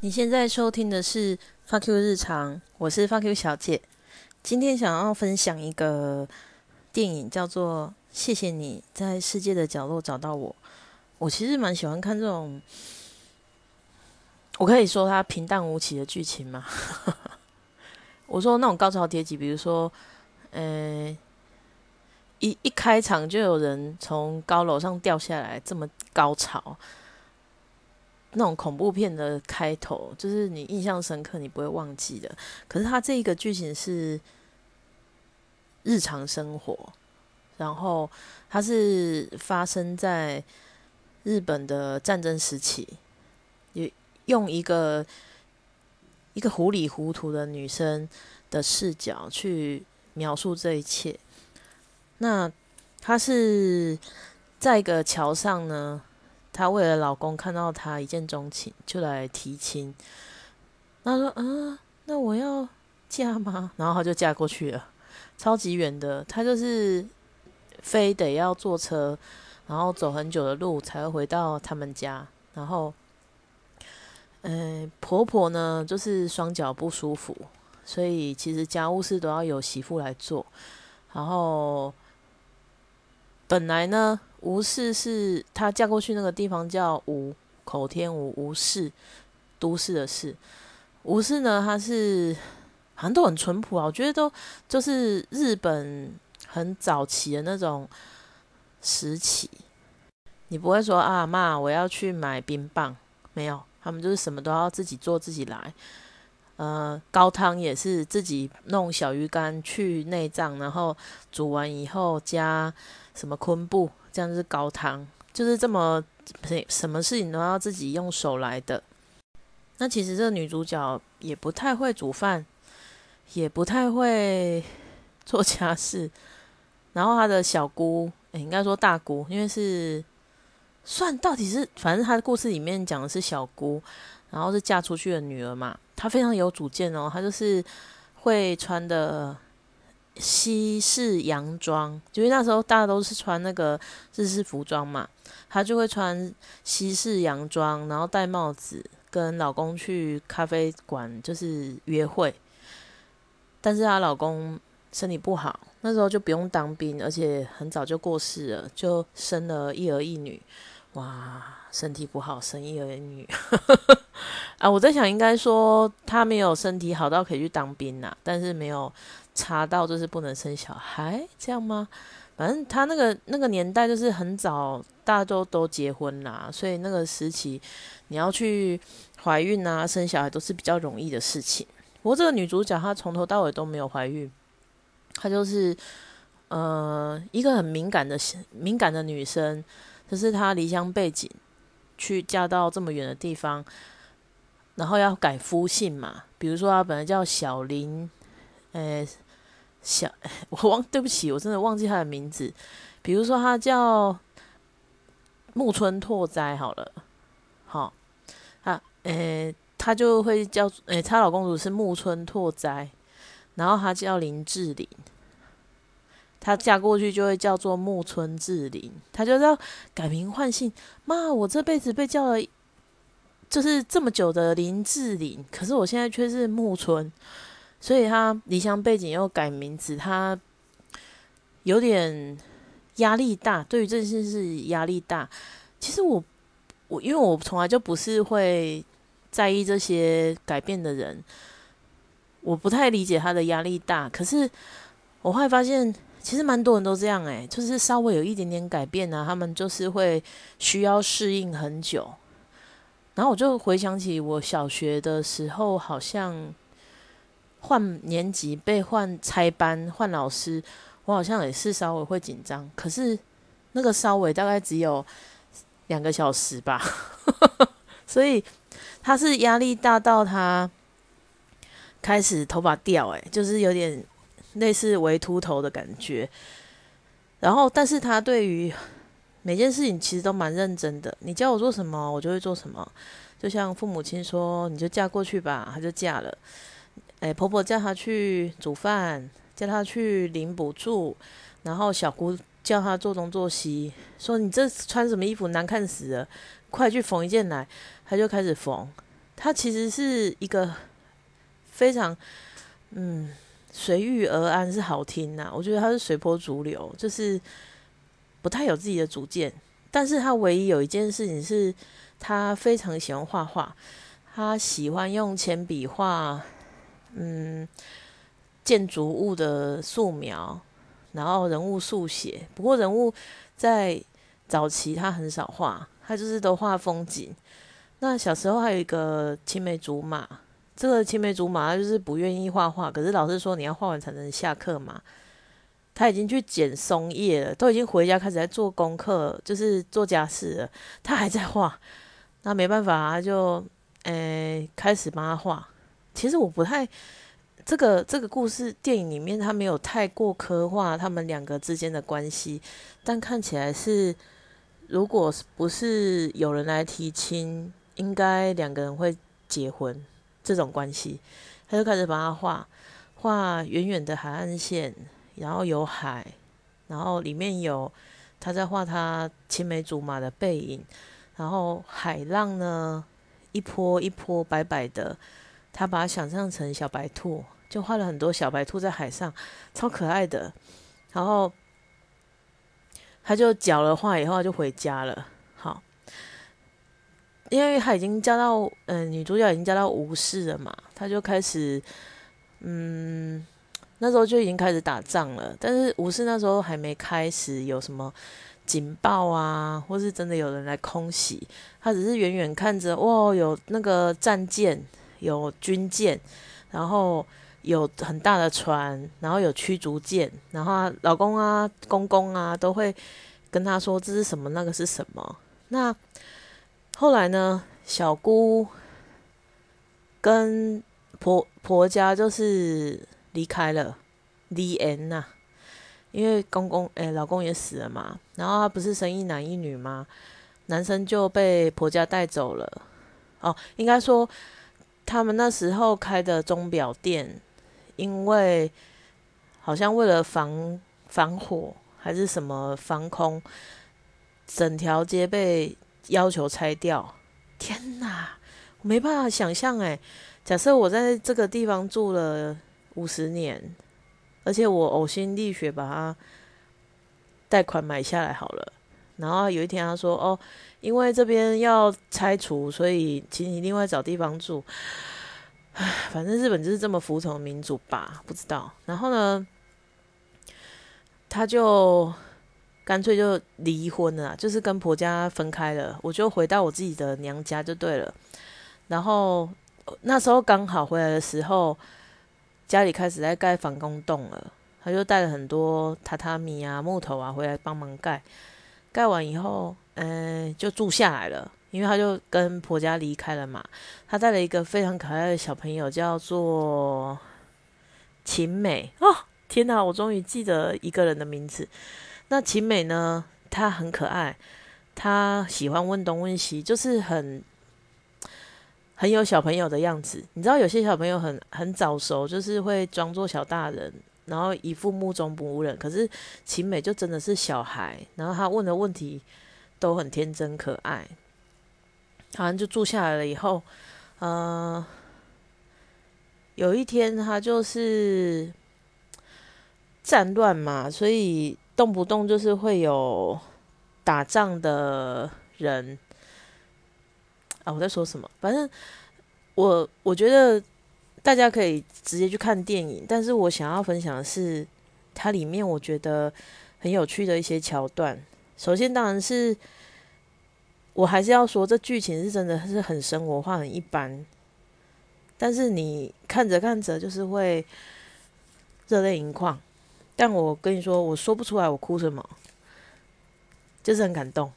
你现在收听的是《Fuck You 日常》，我是 Fuck You 小姐。今天想要分享一个电影，叫做《谢谢你在世界的角落找到我》。我其实蛮喜欢看这种，我可以说它平淡无奇的剧情嘛。我说那种高潮迭起，比如说，呃，一一开场就有人从高楼上掉下来，这么高潮。那种恐怖片的开头，就是你印象深刻，你不会忘记的。可是它这一个剧情是日常生活，然后它是发生在日本的战争时期，也用一个一个糊里糊涂的女生的视角去描述这一切。那她是在一个桥上呢。她为了老公看到她一见钟情，就来提亲。她说：“啊，那我要嫁吗？”然后她就嫁过去了，超级远的。她就是非得要坐车，然后走很久的路才会回到他们家。然后，嗯，婆婆呢就是双脚不舒服，所以其实家务事都要有媳妇来做。然后，本来呢。吴氏是她嫁过去那个地方叫吴口天吴吴氏都市的市。吴氏呢，她是好像都很淳朴啊，我觉得都就是日本很早期的那种时期。你不会说啊妈，我要去买冰棒，没有，他们就是什么都要自己做自己来。呃，高汤也是自己弄小鱼干去内脏，然后煮完以后加什么昆布。这样是高汤，就是这么什么事情都要自己用手来的。那其实这个女主角也不太会煮饭，也不太会做家事。然后她的小姑，应该说大姑，因为是算到底是，反正她的故事里面讲的是小姑，然后是嫁出去的女儿嘛。她非常有主见哦，她就是会穿的。西式洋装，因为那时候大家都是穿那个日式服装嘛，她就会穿西式洋装，然后戴帽子，跟老公去咖啡馆就是约会。但是她老公身体不好，那时候就不用当兵，而且很早就过世了，就生了一儿一女。哇，身体不好生一儿一女 啊！我在想，应该说她没有身体好到可以去当兵呐，但是没有。查到就是不能生小孩，这样吗？反正他那个那个年代就是很早，大家都都结婚啦，所以那个时期你要去怀孕啊、生小孩都是比较容易的事情。不过这个女主角她从头到尾都没有怀孕，她就是呃一个很敏感的敏感的女生，就是她离乡背景去嫁到这么远的地方，然后要改夫姓嘛，比如说她本来叫小林，呃。小，我忘，对不起，我真的忘记他的名字。比如说，他叫木村拓哉，好了，好，他，诶，他就会叫，诶，他老公主是木村拓哉，然后他叫林志玲，她嫁过去就会叫做木村志玲，她就要改名换姓。妈，我这辈子被叫了，就是这么久的林志玲，可是我现在却是木村。所以他离乡背景又改名字，他有点压力大。对于这件事压力大。其实我我因为我从来就不是会在意这些改变的人，我不太理解他的压力大。可是我会发现，其实蛮多人都这样诶，就是稍微有一点点改变呢，他们就是会需要适应很久。然后我就回想起我小学的时候，好像。换年级被换拆班换老师，我好像也是稍微会紧张，可是那个稍微大概只有两个小时吧，所以他是压力大到他开始头发掉，诶，就是有点类似围秃头的感觉。然后，但是他对于每件事情其实都蛮认真的，你叫我做什么，我就会做什么。就像父母亲说，你就嫁过去吧，他就嫁了。哎，婆婆叫她去煮饭，叫她去领补助，然后小姑叫她做东做西，说你这穿什么衣服难看死了，快去缝一件来。她就开始缝，它其实是一个非常嗯随遇而安，是好听呐。我觉得他是随波逐流，就是不太有自己的主见。但是他唯一有一件事情是，他非常喜欢画画，他喜欢用铅笔画，嗯，建筑物的素描，然后人物速写。不过人物在早期他很少画，他就是都画风景。那小时候还有一个青梅竹马，这个青梅竹马他就是不愿意画画，可是老师说你要画完才能下课嘛。他已经去捡松叶了，都已经回家开始在做功课，就是做家事了。他还在画，那没办法，他就诶开始帮他画。其实我不太这个这个故事电影里面他没有太过刻画他们两个之间的关系，但看起来是如果不是有人来提亲，应该两个人会结婚这种关系。他就开始帮他画画远远的海岸线。然后有海，然后里面有他在画他青梅竹马的背影，然后海浪呢一波一波白白的，他把它想象成小白兔，就画了很多小白兔在海上，超可爱的。然后他就缴了画以后就回家了。因为他已经嫁到嗯女主角已经嫁到吴氏了嘛，他就开始嗯。那时候就已经开始打仗了，但是武士那时候还没开始有什么警报啊，或是真的有人来空袭，他只是远远看着，哇，有那个战舰，有军舰，然后有很大的船，然后有驱逐舰，然后老公啊、公公啊都会跟他说这是什么，那个是什么。那后来呢，小姑跟婆婆家就是。离开了，the end 呐，因为公公诶，老公也死了嘛，然后他不是生一男一女吗？男生就被婆家带走了。哦，应该说他们那时候开的钟表店，因为好像为了防防火还是什么防空，整条街被要求拆掉。天哪，我没办法想象诶，假设我在这个地方住了。五十年，而且我呕心沥血把它贷款买下来好了。然后有一天他说：“哦，因为这边要拆除，所以请你另外找地方住。”唉，反正日本就是这么服从民主吧？不知道。然后呢，他就干脆就离婚了，就是跟婆家分开了。我就回到我自己的娘家就对了。然后那时候刚好回来的时候。家里开始在盖防空洞了，他就带了很多榻榻米啊、木头啊回来帮忙盖。盖完以后，嗯，就住下来了，因为他就跟婆家离开了嘛。他带了一个非常可爱的小朋友，叫做秦美。哦，天哪，我终于记得一个人的名字。那秦美呢？她很可爱，她喜欢问东问西，就是很。很有小朋友的样子，你知道有些小朋友很很早熟，就是会装作小大人，然后一副目中无人。可是秦美就真的是小孩，然后他问的问题都很天真可爱。好像就住下来了以后，呃，有一天他就是战乱嘛，所以动不动就是会有打仗的人。啊，我在说什么？反正我我觉得大家可以直接去看电影，但是我想要分享的是它里面我觉得很有趣的一些桥段。首先，当然是我还是要说，这剧情是真的是很生活化、很一般，但是你看着看着就是会热泪盈眶。但我跟你说，我说不出来我哭什么，就是很感动。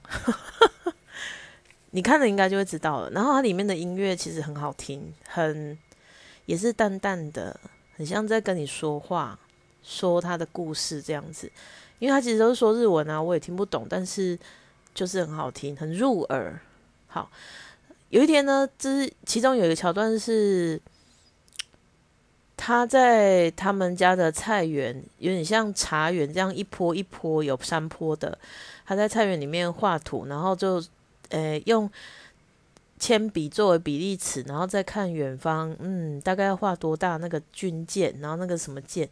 你看了应该就会知道了。然后它里面的音乐其实很好听，很也是淡淡的，很像在跟你说话，说他的故事这样子。因为他其实都是说日文啊，我也听不懂，但是就是很好听，很入耳。好，有一天呢，这其中有一个桥段是他在他们家的菜园，有点像茶园这样一坡一坡有山坡的，他在菜园里面画图，然后就。呃，用铅笔作为比例尺，然后再看远方，嗯，大概要画多大那个军舰，然后那个什么舰，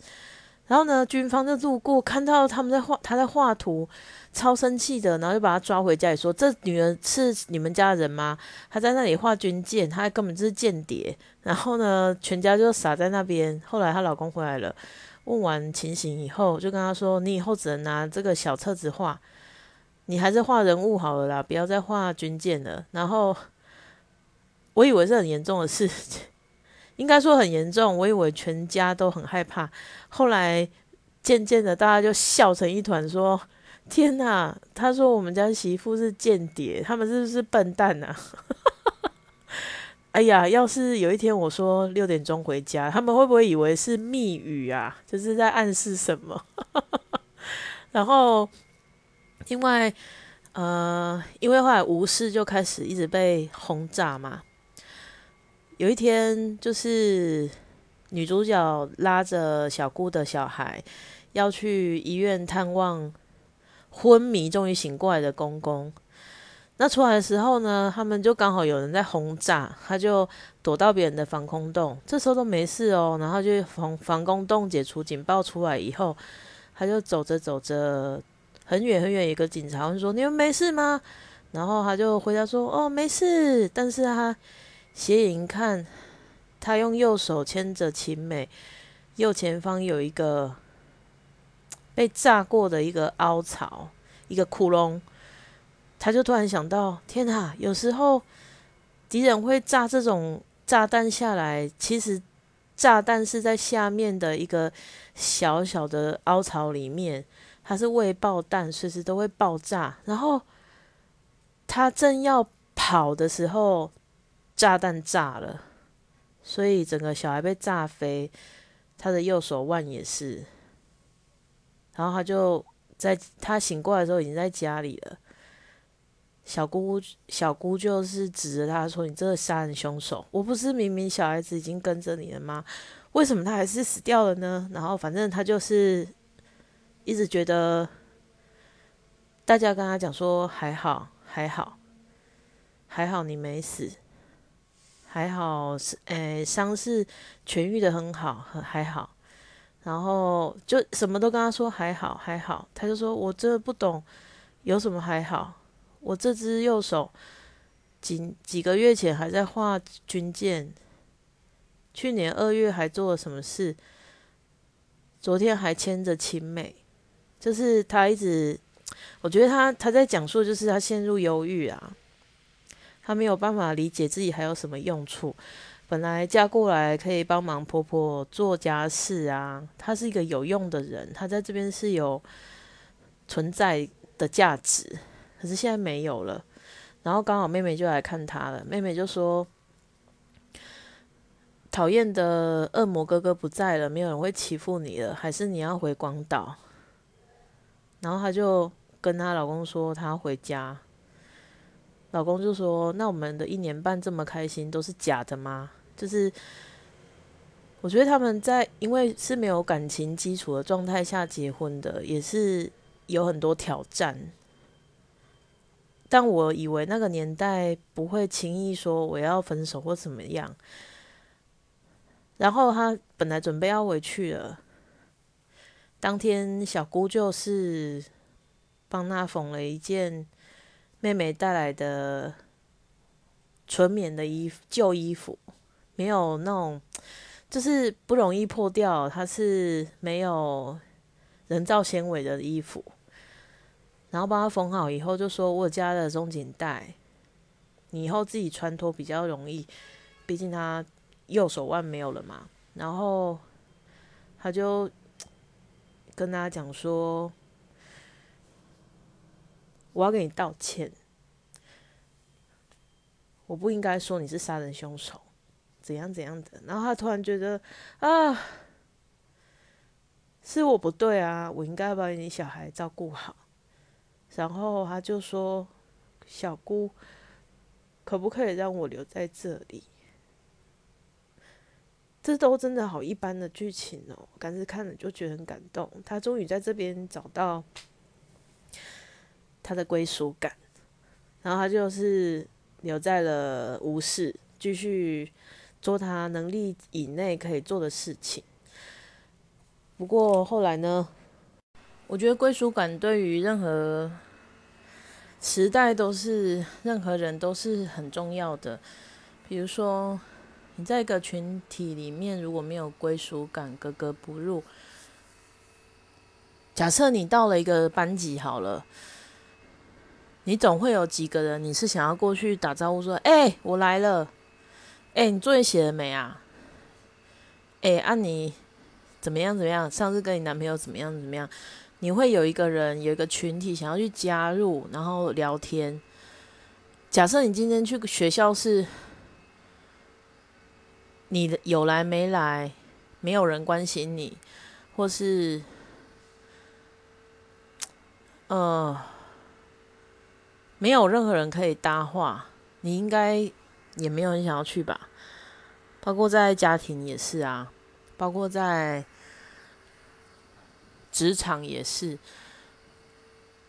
然后呢，军方就路过看到他们在画，他在画图，超生气的，然后就把他抓回家里说：“这女人是你们家人吗？她在那里画军舰，她根本就是间谍。”然后呢，全家就傻在那边。后来她老公回来了，问完情形以后，就跟她说：“你以后只能拿这个小册子画，你还是画人物好了啦，不要再画军舰了。”然后。我以为是很严重的事情，应该说很严重。我以为全家都很害怕。后来渐渐的，大家就笑成一团，说：“天哪！”他说：“我们家媳妇是间谍，他们是不是笨蛋啊？” 哎呀，要是有一天我说六点钟回家，他们会不会以为是密语啊？就是在暗示什么？然后，因为呃，因为后来无事就开始一直被轰炸嘛。有一天，就是女主角拉着小姑的小孩要去医院探望昏迷终于醒过来的公公。那出来的时候呢，他们就刚好有人在轰炸，他就躲到别人的防空洞。这时候都没事哦，然后就防防空洞解除警报出来以后，他就走着走着，很远很远，一个警察问说：“你们没事吗？”然后他就回答说：“哦，没事。”但是他。斜眼看，他用右手牵着琴美，右前方有一个被炸过的一个凹槽，一个窟窿。他就突然想到：天哪！有时候敌人会炸这种炸弹下来，其实炸弹是在下面的一个小小的凹槽里面，它是未爆弹，随时都会爆炸。然后他正要跑的时候。炸弹炸了，所以整个小孩被炸飞，他的右手腕也是。然后他就在他醒过来的时候已经在家里了。小姑小姑就是指着他说：“你这个杀人凶手！我不是明明小孩子已经跟着你了吗？为什么他还是死掉了呢？”然后反正他就是一直觉得大家跟他讲说：“还好，还好，还好你没死。”还好是，诶，伤势痊愈的很好，很还好。然后就什么都跟他说还好，还好。他就说：“我真的不懂，有什么还好？我这只右手几几个月前还在画军舰，去年二月还做了什么事？昨天还牵着青美，就是他一直，我觉得他他在讲述，就是他陷入忧郁啊。”她没有办法理解自己还有什么用处。本来嫁过来可以帮忙婆婆做家事啊，她是一个有用的人，她在这边是有存在的价值。可是现在没有了，然后刚好妹妹就来看她了。妹妹就说：“讨厌的恶魔哥哥不在了，没有人会欺负你了，还是你要回广岛？”然后她就跟她老公说：“她要回家。”老公就说：“那我们的一年半这么开心，都是假的吗？就是我觉得他们在因为是没有感情基础的状态下结婚的，也是有很多挑战。但我以为那个年代不会轻易说我要分手或怎么样。然后他本来准备要回去了，当天小姑就是帮他缝了一件。”妹妹带来的纯棉的衣服，旧衣服，没有那种，就是不容易破掉。它是没有人造纤维的衣服，然后帮他缝好以后，就说我加了松紧带，你以后自己穿脱比较容易。毕竟他右手腕没有了嘛。然后他就跟他讲说。我要跟你道歉，我不应该说你是杀人凶手，怎样怎样的。然后他突然觉得啊，是我不对啊，我应该把你小孩照顾好。然后他就说：“小姑，可不可以让我留在这里？”这都真的好一般的剧情哦，但是看了就觉得很感动。他终于在这边找到。他的归属感，然后他就是留在了无视，继续做他能力以内可以做的事情。不过后来呢，我觉得归属感对于任何时代都是任何人都是很重要的。比如说，你在一个群体里面如果没有归属感，格格不入。假设你到了一个班级好了。你总会有几个人，你是想要过去打招呼说：“哎，我来了。”哎，你作业写了没啊？哎，啊你怎么样怎么样？上次跟你男朋友怎么样怎么样？你会有一个人，有一个群体想要去加入，然后聊天。假设你今天去学校是，你有来没来，没有人关心你，或是，呃。没有任何人可以搭话，你应该也没有人想要去吧？包括在家庭也是啊，包括在职场也是。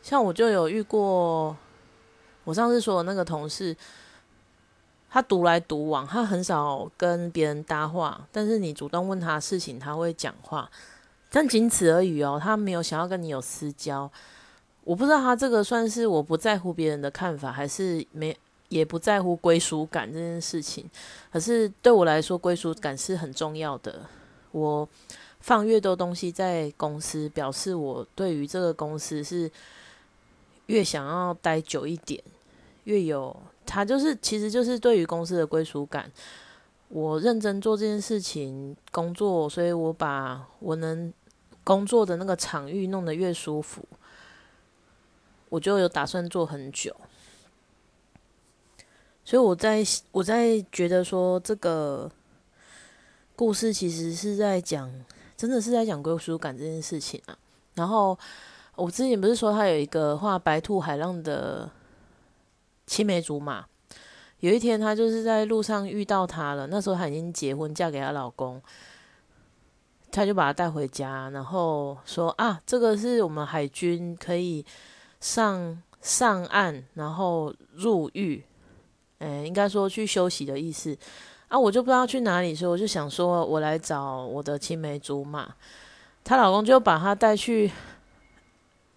像我就有遇过，我上次说的那个同事，他独来独往，他很少跟别人搭话，但是你主动问他事情，他会讲话，但仅此而已哦，他没有想要跟你有私交。我不知道他这个算是我不在乎别人的看法，还是没也不在乎归属感这件事情。可是对我来说，归属感是很重要的。我放越多东西在公司，表示我对于这个公司是越想要待久一点，越有他就是其实就是对于公司的归属感。我认真做这件事情工作，所以我把我能工作的那个场域弄得越舒服。我就有打算做很久，所以我在我在觉得说这个故事其实是在讲，真的是在讲归属感这件事情啊。然后我之前不是说他有一个画白兔海浪的青梅竹马，有一天他就是在路上遇到他了，那时候他已经结婚嫁给她老公，他就把他带回家，然后说啊，这个是我们海军可以。上上岸，然后入狱，诶，应该说去休息的意思啊。我就不知道去哪里，所以我就想说，我来找我的青梅竹马。她老公就把她带去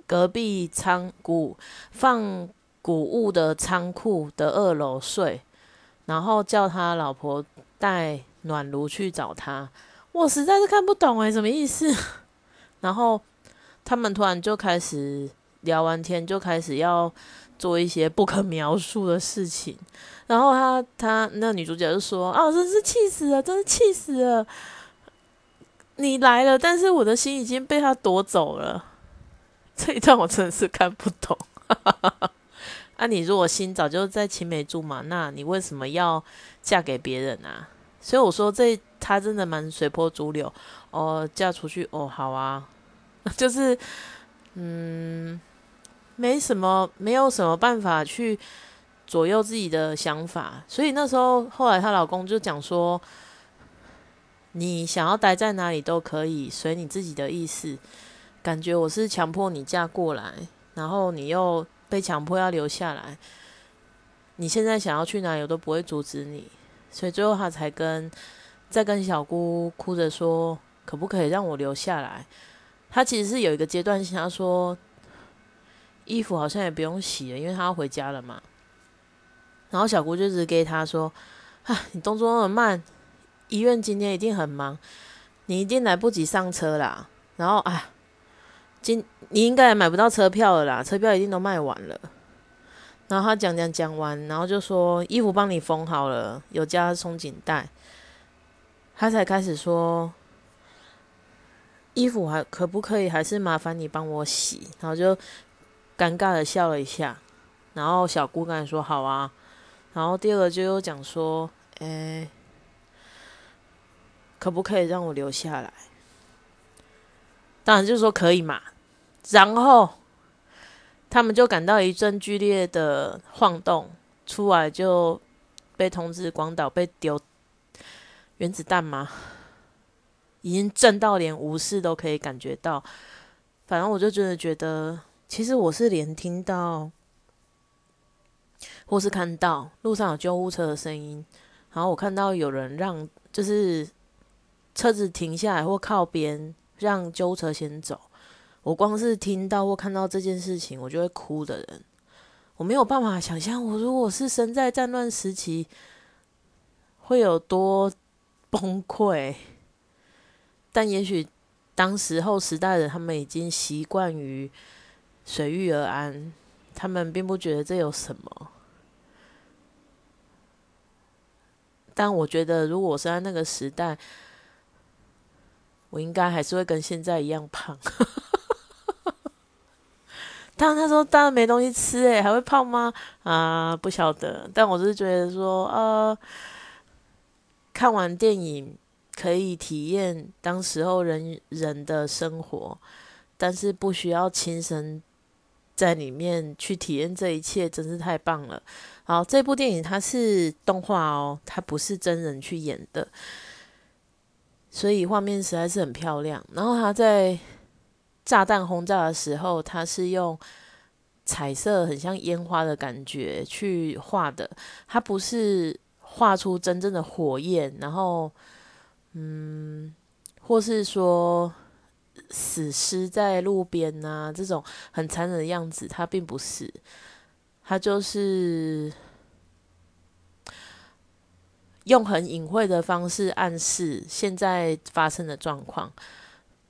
隔壁仓谷放谷物的仓库的二楼睡，然后叫他老婆带暖炉去找他。我实在是看不懂诶，什么意思？然后他们突然就开始。聊完天就开始要做一些不可描述的事情，然后他他那女主角就说：“啊，真是气死了，真是气死了！你来了，但是我的心已经被他夺走了。”这一段我真的是看不懂。啊，你如果心早就在青梅竹马，那你为什么要嫁给别人啊？所以我说这他真的蛮随波逐流哦，嫁出去哦，好啊，就是嗯。没什么，没有什么办法去左右自己的想法，所以那时候后来她老公就讲说：“你想要待在哪里都可以，随你自己的意思。感觉我是强迫你嫁过来，然后你又被强迫要留下来。你现在想要去哪里，我都不会阻止你。所以最后她才跟在跟小姑哭着说：可不可以让我留下来？她其实是有一个阶段性，要说。”衣服好像也不用洗了，因为他要回家了嘛。然后小姑就直给他说：“啊，你动作那么慢，医院今天一定很忙，你一定来不及上车啦。然后啊，今你应该也买不到车票了啦，车票一定都卖完了。”然后他讲讲讲完，然后就说：“衣服帮你缝好了，有加松紧带。”他才开始说：“衣服还可不可以？还是麻烦你帮我洗？”然后就。尴尬的笑了一下，然后小姑刚才说好啊，然后第二个就又讲说，诶，可不可以让我留下来？当然就说可以嘛。然后他们就感到一阵剧烈的晃动，出来就被通知广岛被丢原子弹吗？已经震到连无视都可以感觉到。反正我就真的觉得。其实我是连听到，或是看到路上有救护车的声音，然后我看到有人让就是车子停下来或靠边，让救护车先走。我光是听到或看到这件事情，我就会哭的人。我没有办法想象，我如果是生在战乱时期，会有多崩溃。但也许当时候时代的他们已经习惯于随遇而安，他们并不觉得这有什么。但我觉得，如果我生在那个时代，我应该还是会跟现在一样胖。但他说当然没东西吃，诶，还会胖吗？啊，不晓得。但我是觉得说，呃，看完电影可以体验当时候人人的生活，但是不需要亲身在里面去体验这一切，真是太棒了。好，这部电影它是动画哦，它不是真人去演的，所以画面实在是很漂亮。然后它在炸弹轰炸的时候，它是用彩色很像烟花的感觉去画的，它不是画出真正的火焰，然后嗯，或是说死尸在路边啊这种很残忍的样子，它并不是。他就是用很隐晦的方式暗示现在发生的状况，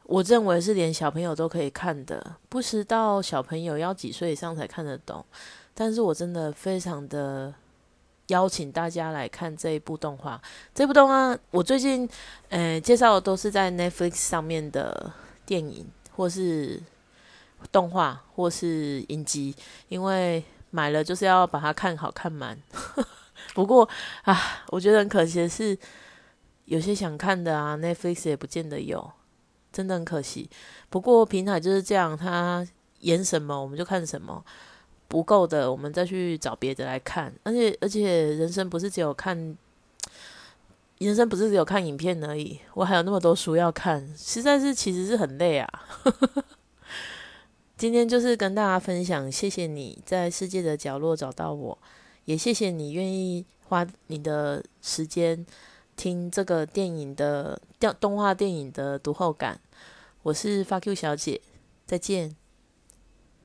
我认为是连小朋友都可以看的，不知道小朋友要几岁以上才看得懂。但是我真的非常的邀请大家来看这一部动画。这部动画我最近呃介绍的都是在 Netflix 上面的电影，或是动画，或是影集，因为。买了就是要把它看好看满，不过啊，我觉得很可惜的是，有些想看的啊，Netflix 也不见得有，真的很可惜。不过平台就是这样，它演什么我们就看什么，不够的我们再去找别的来看。而且而且，人生不是只有看，人生不是只有看影片而已，我还有那么多书要看，实在是其实是很累啊。今天就是跟大家分享，谢谢你在世界的角落找到我，也谢谢你愿意花你的时间听这个电影的电动画电影的读后感。我是发 Q 小姐，再见。